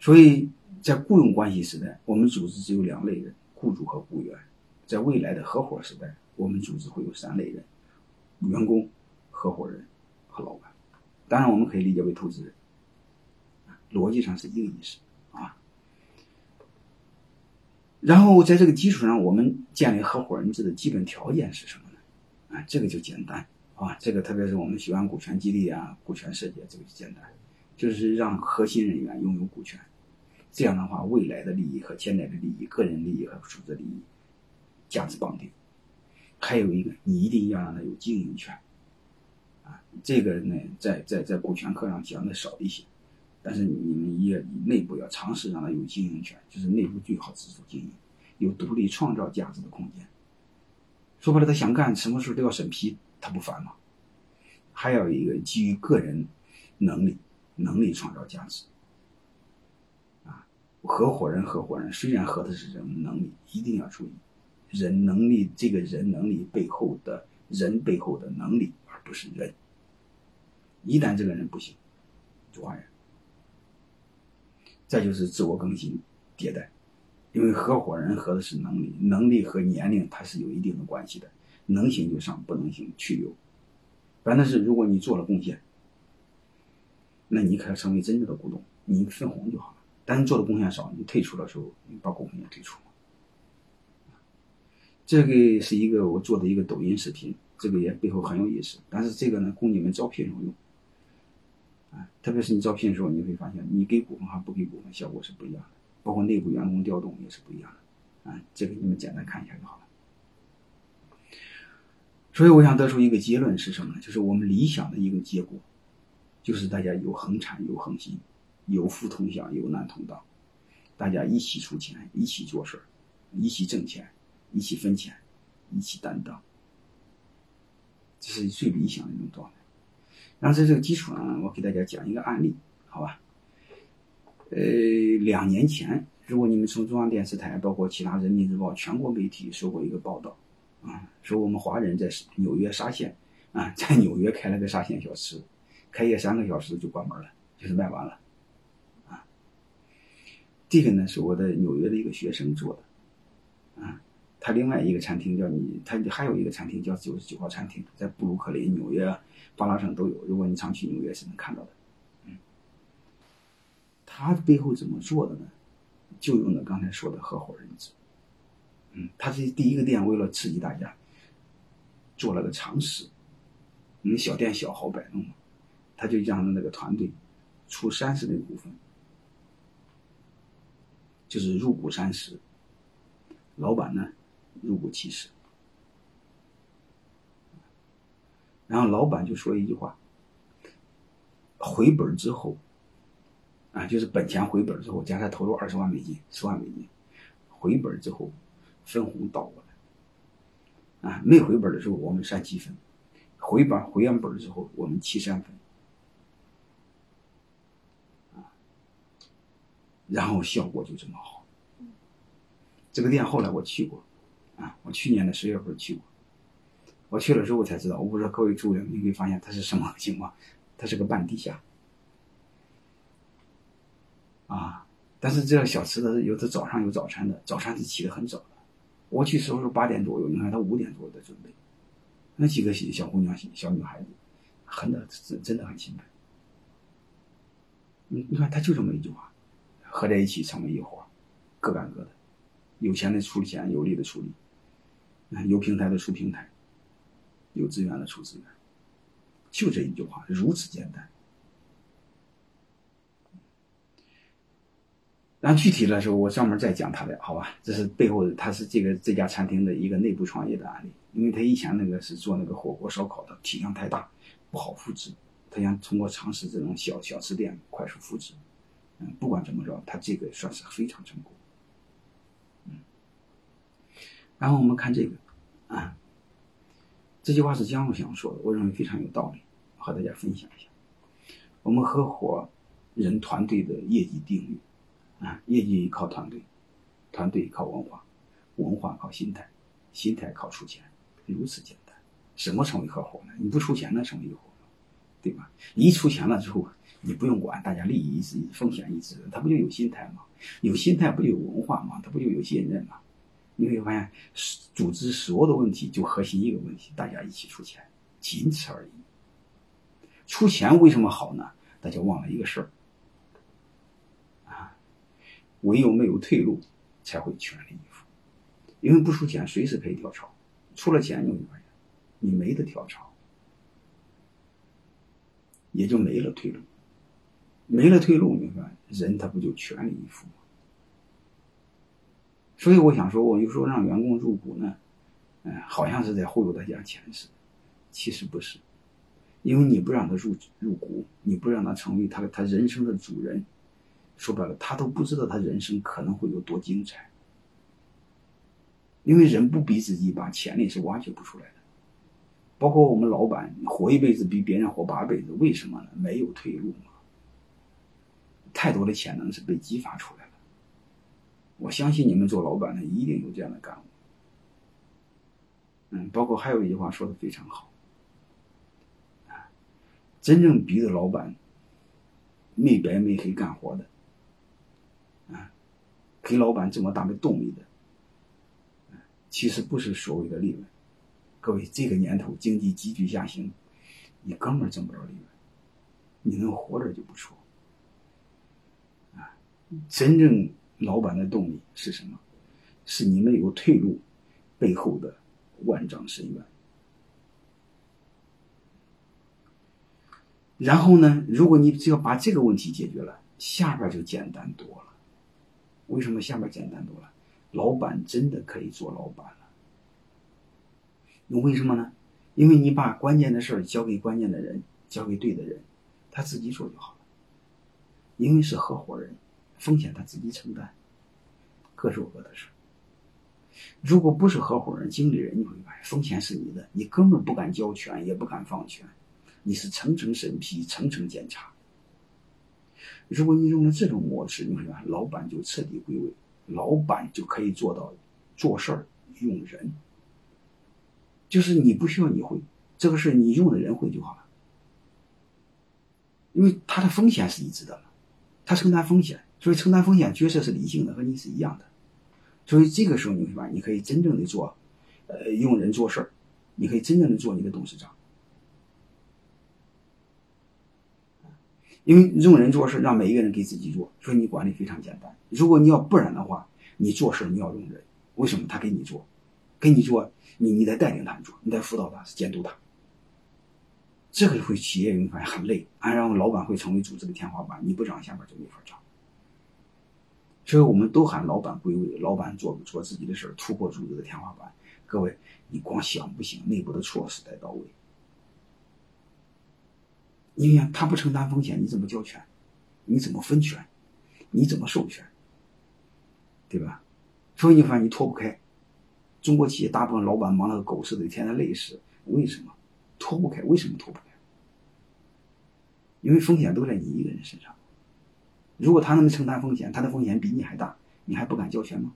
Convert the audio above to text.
所以在雇佣关系时代，我们组织只有两类人：雇主和雇员。在未来的合伙时代，我们组织会有三类人：员工、合伙人和老板。当然，我们可以理解为投资人。逻辑上是一个意思啊。然后在这个基础上，我们建立合伙人制的基本条件是什么呢？啊，这个就简单啊。这个特别是我们喜欢股权激励啊、股权设计，这个就简单，就是让核心人员拥有股权。这样的话，未来的利益和现在的利益、个人利益和组织利益价值绑定。还有一个，你一定要让他有经营权。啊，这个呢，在在在股权课上讲的少一些。但是你们也内部要尝试让他有经营权，就是内部最好自主经营，有独立创造价值的空间。说白了，他想干什么时候都要审批，他不烦吗？还有一个基于个人能力，能力创造价值。合伙人合伙人虽然合的是人能力，一定要注意人能力，这个人能力背后的人背后的能力，而不是人。一旦这个人不行，就换人。再就是自我更新、迭代，因为合伙人合的是能力，能力和年龄它是有一定的关系的，能行就上，不能行去留。反正是如果你做了贡献，那你可要成为真正的股东，你分红就好了。但你做的贡献少，你退出的时候，你把股份也退出。这个是一个我做的一个抖音视频，这个也背后很有意思。但是这个呢，供你们招聘时候用。啊，特别是你招聘的时候，你会发现，你给股份和不给股份效果是不一样的，包括内部员工调动也是不一样的。啊，这个你们简单看一下就好了。所以我想得出一个结论是什么呢？就是我们理想的一个结果，就是大家有恒产有恒心，有福同享有难同当，大家一起出钱，一起做事一起挣钱，一起分钱，一起担当，这是最理想的一种状态。然后在这个基础上，我给大家讲一个案例，好吧？呃，两年前，如果你们从中央电视台，包括其他人民日报全国媒体说过一个报道，啊，说我们华人在纽约沙县，啊，在纽约开了个沙县小吃，开业三个小时就关门了，就是卖完了，这个呢是我的纽约的一个学生做的，啊。他另外一个餐厅叫你，他还有一个餐厅叫九十九号餐厅，在布鲁克林、纽约、巴拉省都有。如果你常去纽约是能看到的。嗯，他背后怎么做的呢？就用的刚才说的合伙人制。嗯，他这第一个店为了刺激大家，做了个尝试。你小店小好摆弄嘛，他就让那个团队出三十的股份，就是入股三十，老板呢？入股七十，然后老板就说一句话：回本之后，啊，就是本钱回本之后，加上投入二十万美金、十万美金，回本之后分红倒过来，啊，没回本的时候我们三七分，回本回完本之后我们七三分，然后效果就这么好。这个店后来我去过。啊，我去年的十月份去过，我去了之后才知道，我不知道各位诸位，你会发现它是什么情况？它是个半地下，啊，但是这个小吃的有的早上有早餐的，早餐是起得很早的。我去时候是八点左右，你看他五点左右在准备，那几个小小姑娘、小女孩子，很的真真的很勤奋。你你看他就这么一句话，合在一起成为一伙，各干各的，有钱的出钱，有力的出力。有平台的出平台，有资源的出资源，就这一句话，如此简单。然后具体的时候，我专门再讲他的，好吧？这是背后，他是这个这家餐厅的一个内部创业的案例。因为他以前那个是做那个火锅烧烤的，体量太大，不好复制。他想通过尝试这种小小吃店快速复制。不管怎么着，他这个算是非常成功。嗯然后我们看这个，啊，这句话是姜武祥说的，我认为非常有道理，和大家分享一下。我们合伙人团队的业绩定律，啊，业绩靠团队，团队靠文化，文化靠心态，心态靠出钱，如此简单。什么成为合伙呢？你不出钱能成为一伙？对吧？你一出钱了之后，你不用管，大家利益一致，风险一致，他不就有心态吗？有心态不就有文化吗？他不就有信任吗？你会发现，组织所有的问题就核心一个问题，大家一起出钱，仅此而已。出钱为什么好呢？大家忘了一个事儿啊，唯有没有退路，才会全力以赴。因为不出钱，随时可以跳槽；出了钱，你会发现，你没得跳槽。也就没了退路，没了退路，你看人他不就全力以赴吗？所以我想说，我有时候让员工入股呢，嗯，好像是在忽悠大家钱似的，其实不是，因为你不让他入入股，你不让他成为他他人生的主人，说白了，他都不知道他人生可能会有多精彩，因为人不逼自己一把，潜力是挖掘不出来的。包括我们老板活一辈子比别人活八辈子，为什么呢？没有退路嘛。太多的潜能是被激发出来了。我相信你们做老板的一定有这样的感悟。嗯，包括还有一句话说的非常好，啊，真正逼着老板没白没黑干活的，啊，给老板这么大的动力的，其实不是所谓的利润。各位，这个年头经济急剧下行，你根本挣不着利润，你能活着就不错。啊，真正老板的动力是什么？是你们有退路背后的万丈深渊。然后呢，如果你只要把这个问题解决了，下边就简单多了。为什么下边简单多了？老板真的可以做老板。为什么呢？因为你把关键的事儿交给关键的人，交给对的人，他自己做就好了。因为是合伙人，风险他自己承担，各做各的事。如果不是合伙人、经理人，你会发现风险是你的，你根本不敢交权，也不敢放权，你是层层审批、层层检查。如果你用了这种模式，你会发现老板就彻底归位，老板就可以做到做事儿用人。就是你不需要你会这个事你用的人会就好了，因为他的风险是一致的，他承担风险，所以承担风险角色是理性的，和你是一样的，所以这个时候你会发现，你可以真正的做，呃，用人做事，你可以真正的做你的董事长，因为用人做事让每一个人给自己做，所以你管理非常简单。如果你要不然的话，你做事你要用人，为什么他给你做？跟你说，你你得带领他们做，你得辅导他，监督他。这个会企业你发现很累，按让老板会成为组织的天花板，你不涨下边就没法涨。所以我们都喊老板归位，老板做做自己的事，突破组织的天花板。各位，你光想不行，内部的措施得到位。你看他不承担风险，你怎么交权？你怎么分权？你怎么授权？对吧？所以你发现你脱不开。中国企业大部分老板忙得狗似的，天天累死。为什么脱不开？为什么脱不开？因为风险都在你一个人身上。如果他能承担风险，他的风险比你还大，你还不敢交权吗？